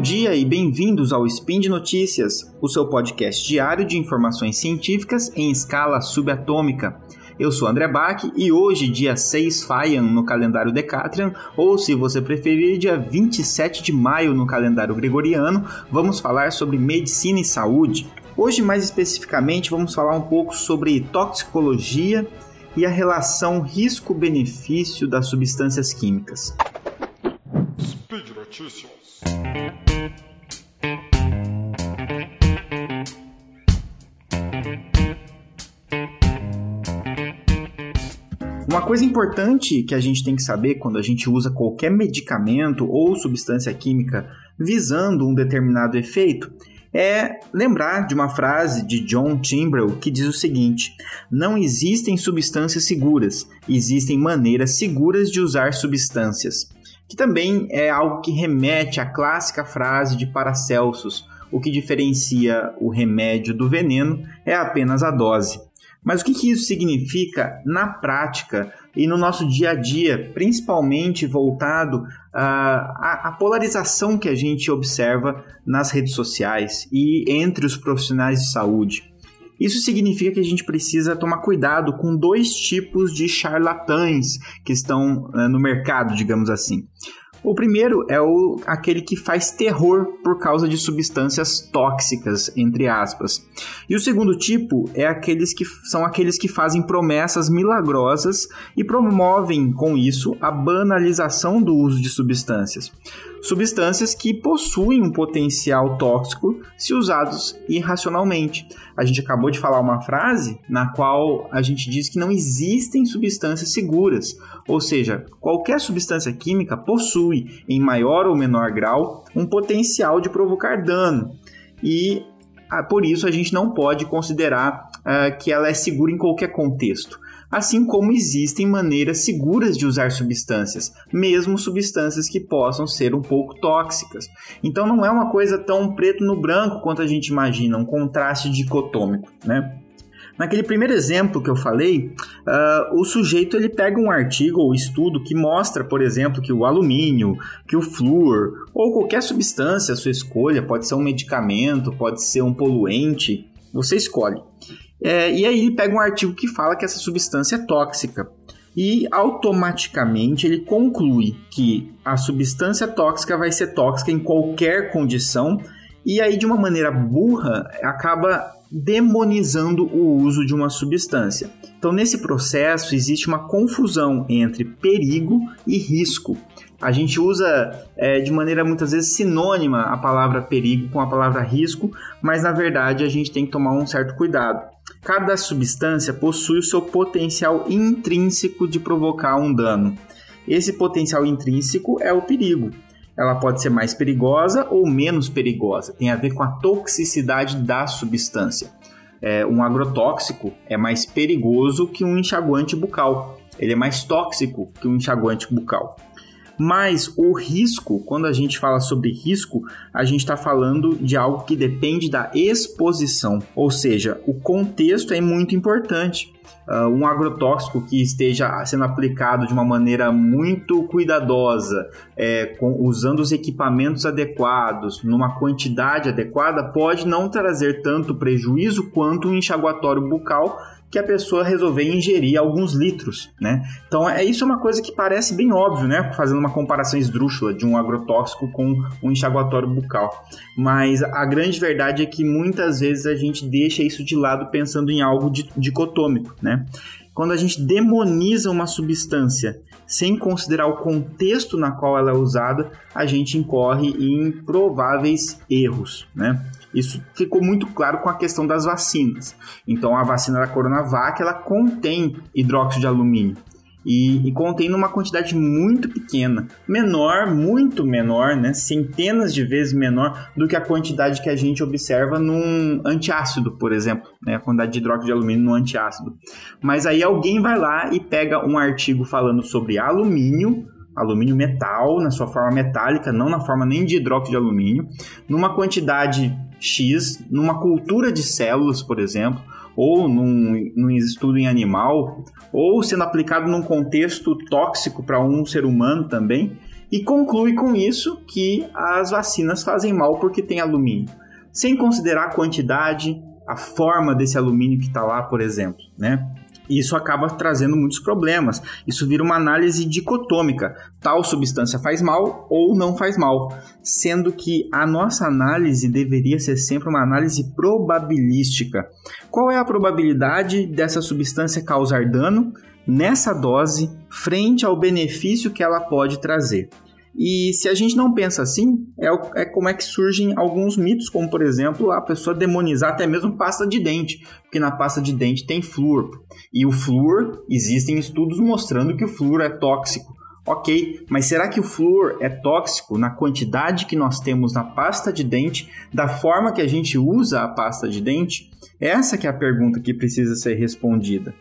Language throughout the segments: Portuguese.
Bom dia e bem-vindos ao Spin de Notícias, o seu podcast diário de informações científicas em escala subatômica. Eu sou André Bach e hoje, dia 6 Faian no calendário Decatrian, ou se você preferir, dia 27 de maio no calendário gregoriano, vamos falar sobre medicina e saúde. Hoje, mais especificamente, vamos falar um pouco sobre toxicologia e a relação risco-benefício das substâncias químicas. Speed Notícias. Uma coisa importante que a gente tem que saber quando a gente usa qualquer medicamento ou substância química visando um determinado efeito é lembrar de uma frase de John Timbrell que diz o seguinte: Não existem substâncias seguras, existem maneiras seguras de usar substâncias. Que também é algo que remete à clássica frase de Paracelsus: o que diferencia o remédio do veneno é apenas a dose. Mas o que, que isso significa na prática e no nosso dia a dia, principalmente voltado à, à polarização que a gente observa nas redes sociais e entre os profissionais de saúde? Isso significa que a gente precisa tomar cuidado com dois tipos de charlatães que estão uh, no mercado, digamos assim. O primeiro é o, aquele que faz terror por causa de substâncias tóxicas, entre aspas. E o segundo tipo é aqueles que são aqueles que fazem promessas milagrosas e promovem com isso a banalização do uso de substâncias substâncias que possuem um potencial tóxico se usados irracionalmente. A gente acabou de falar uma frase na qual a gente diz que não existem substâncias seguras, ou seja, qualquer substância química possui, em maior ou menor grau, um potencial de provocar dano. E ah, por isso a gente não pode considerar uh, que ela é segura em qualquer contexto assim como existem maneiras seguras de usar substâncias, mesmo substâncias que possam ser um pouco tóxicas. Então não é uma coisa tão preto no branco quanto a gente imagina, um contraste dicotômico, né? Naquele primeiro exemplo que eu falei, uh, o sujeito ele pega um artigo ou estudo que mostra, por exemplo, que o alumínio, que o flúor ou qualquer substância, a sua escolha, pode ser um medicamento, pode ser um poluente, você escolhe. É, e aí ele pega um artigo que fala que essa substância é tóxica. E automaticamente ele conclui que a substância tóxica vai ser tóxica em qualquer condição, e aí de uma maneira burra acaba demonizando o uso de uma substância. Então, nesse processo, existe uma confusão entre perigo e risco. A gente usa é, de maneira muitas vezes sinônima a palavra perigo com a palavra risco, mas na verdade a gente tem que tomar um certo cuidado. Cada substância possui o seu potencial intrínseco de provocar um dano. Esse potencial intrínseco é o perigo. Ela pode ser mais perigosa ou menos perigosa, tem a ver com a toxicidade da substância. É, um agrotóxico é mais perigoso que um enxaguante bucal. Ele é mais tóxico que um enxaguante bucal. Mas o risco, quando a gente fala sobre risco, a gente está falando de algo que depende da exposição, ou seja, o contexto é muito importante. Uh, um agrotóxico que esteja sendo aplicado de uma maneira muito cuidadosa, é, com, usando os equipamentos adequados, numa quantidade adequada, pode não trazer tanto prejuízo quanto um enxaguatório bucal que a pessoa resolver ingerir alguns litros, né? Então, é isso é uma coisa que parece bem óbvio, né? Fazendo uma comparação esdrúxula de um agrotóxico com um enxaguatório bucal. Mas a grande verdade é que muitas vezes a gente deixa isso de lado pensando em algo dicotômico, né? Quando a gente demoniza uma substância sem considerar o contexto na qual ela é usada, a gente incorre em prováveis erros, né? Isso ficou muito claro com a questão das vacinas. Então, a vacina da Coronavac ela contém hidróxido de alumínio. E, e, contém numa quantidade muito pequena, menor, muito menor, né? centenas de vezes menor do que a quantidade que a gente observa num antiácido, por exemplo, né? a quantidade de hidróxido de alumínio no antiácido. Mas aí alguém vai lá e pega um artigo falando sobre alumínio, alumínio metal, na sua forma metálica, não na forma nem de hidróxido de alumínio, numa quantidade X numa cultura de células, por exemplo, ou num, num estudo em animal, ou sendo aplicado num contexto tóxico para um ser humano também, e conclui com isso que as vacinas fazem mal porque tem alumínio, sem considerar a quantidade, a forma desse alumínio que está lá, por exemplo, né? Isso acaba trazendo muitos problemas. Isso vira uma análise dicotômica. Tal substância faz mal ou não faz mal. Sendo que a nossa análise deveria ser sempre uma análise probabilística. Qual é a probabilidade dessa substância causar dano nessa dose frente ao benefício que ela pode trazer? E se a gente não pensa assim, é, é, como é que surgem alguns mitos, como por exemplo a pessoa demonizar até mesmo pasta de dente, porque na pasta de dente tem flúor. E o flúor, existem estudos mostrando que o flúor é tóxico. Ok, mas será que o flúor é tóxico na quantidade que nós temos na pasta de dente, da forma que a gente usa a pasta de dente? Essa que é a pergunta que precisa ser respondida.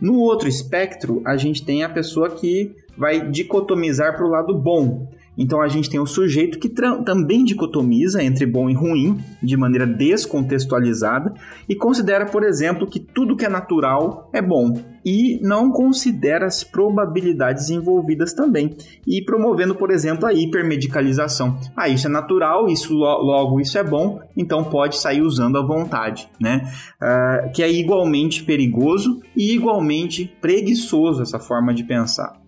No outro espectro, a gente tem a pessoa que vai dicotomizar para o lado bom. Então a gente tem o sujeito que também dicotomiza entre bom e ruim de maneira descontextualizada e considera, por exemplo, que tudo que é natural é bom e não considera as probabilidades envolvidas também e promovendo, por exemplo, a hipermedicalização. Ah, isso é natural, isso logo isso é bom, então pode sair usando à vontade, né? Uh, que é igualmente perigoso e igualmente preguiçoso essa forma de pensar.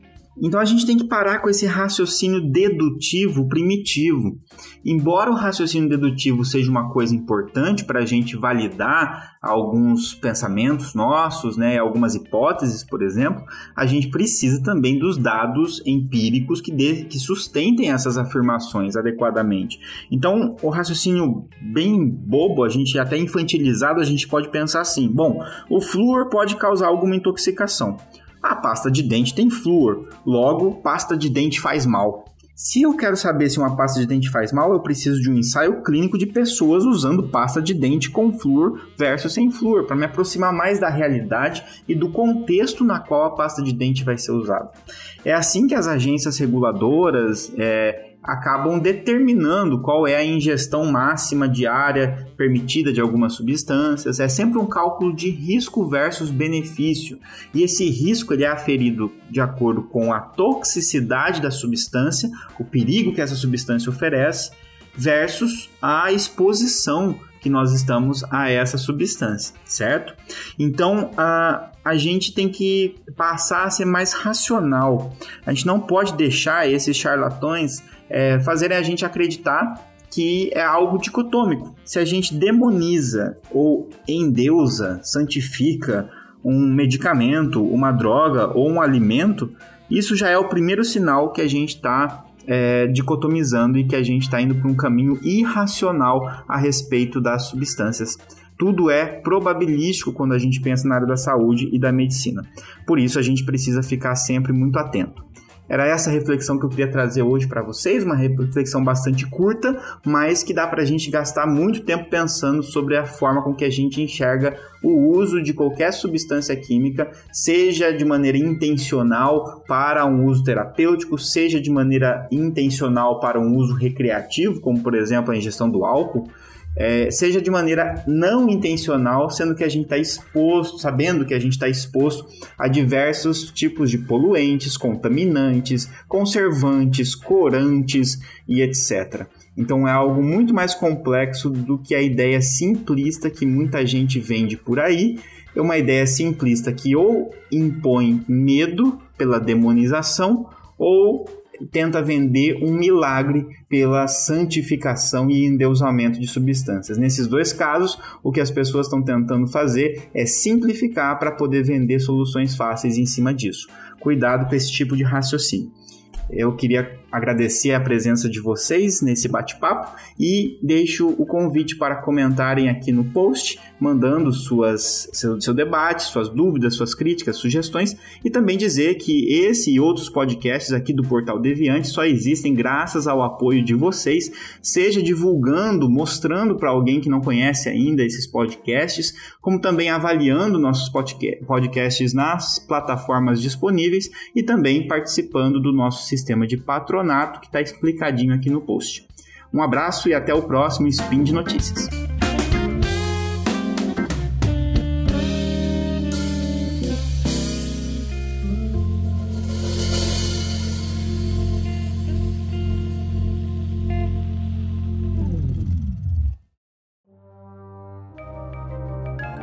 Então a gente tem que parar com esse raciocínio dedutivo primitivo. Embora o raciocínio dedutivo seja uma coisa importante para a gente validar alguns pensamentos nossos, né, algumas hipóteses, por exemplo, a gente precisa também dos dados empíricos que, de, que sustentem essas afirmações adequadamente. Então, o raciocínio bem bobo, a gente até infantilizado, a gente pode pensar assim: bom, o flúor pode causar alguma intoxicação. A pasta de dente tem flúor, logo, pasta de dente faz mal. Se eu quero saber se uma pasta de dente faz mal, eu preciso de um ensaio clínico de pessoas usando pasta de dente com flúor versus sem flúor, para me aproximar mais da realidade e do contexto na qual a pasta de dente vai ser usada. É assim que as agências reguladoras, é, acabam determinando qual é a ingestão máxima diária permitida de algumas substâncias. É sempre um cálculo de risco versus benefício. E esse risco ele é aferido de acordo com a toxicidade da substância, o perigo que essa substância oferece, versus a exposição que nós estamos a essa substância, certo? Então, a, a gente tem que passar a ser mais racional. A gente não pode deixar esses charlatões é, fazerem a gente acreditar que é algo dicotômico. Se a gente demoniza ou endeusa, santifica um medicamento, uma droga ou um alimento, isso já é o primeiro sinal que a gente está é, dicotomizando e que a gente está indo para um caminho irracional a respeito das substâncias. Tudo é probabilístico quando a gente pensa na área da saúde e da medicina. Por isso, a gente precisa ficar sempre muito atento. Era essa reflexão que eu queria trazer hoje para vocês, uma reflexão bastante curta, mas que dá para a gente gastar muito tempo pensando sobre a forma com que a gente enxerga o uso de qualquer substância química, seja de maneira intencional para um uso terapêutico, seja de maneira intencional para um uso recreativo, como por exemplo a ingestão do álcool é, seja de maneira não intencional, sendo que a gente está exposto, sabendo que a gente está exposto a diversos tipos de poluentes, contaminantes, conservantes, corantes e etc. Então é algo muito mais complexo do que a ideia simplista que muita gente vende por aí. É uma ideia simplista que ou impõe medo pela demonização ou tenta vender um milagre pela santificação e endeusamento de substâncias. Nesses dois casos, o que as pessoas estão tentando fazer é simplificar para poder vender soluções fáceis em cima disso. Cuidado com esse tipo de raciocínio. Eu queria agradecer a presença de vocês nesse bate-papo e deixo o convite para comentarem aqui no post, mandando suas, seu, seu debate, suas dúvidas, suas críticas, sugestões e também dizer que esse e outros podcasts aqui do Portal Deviante só existem graças ao apoio de vocês, seja divulgando, mostrando para alguém que não conhece ainda esses podcasts, como também avaliando nossos podcasts nas plataformas disponíveis e também participando do nosso sistema de patronato que está explicadinho aqui no post. Um abraço e até o próximo Spin de Notícias.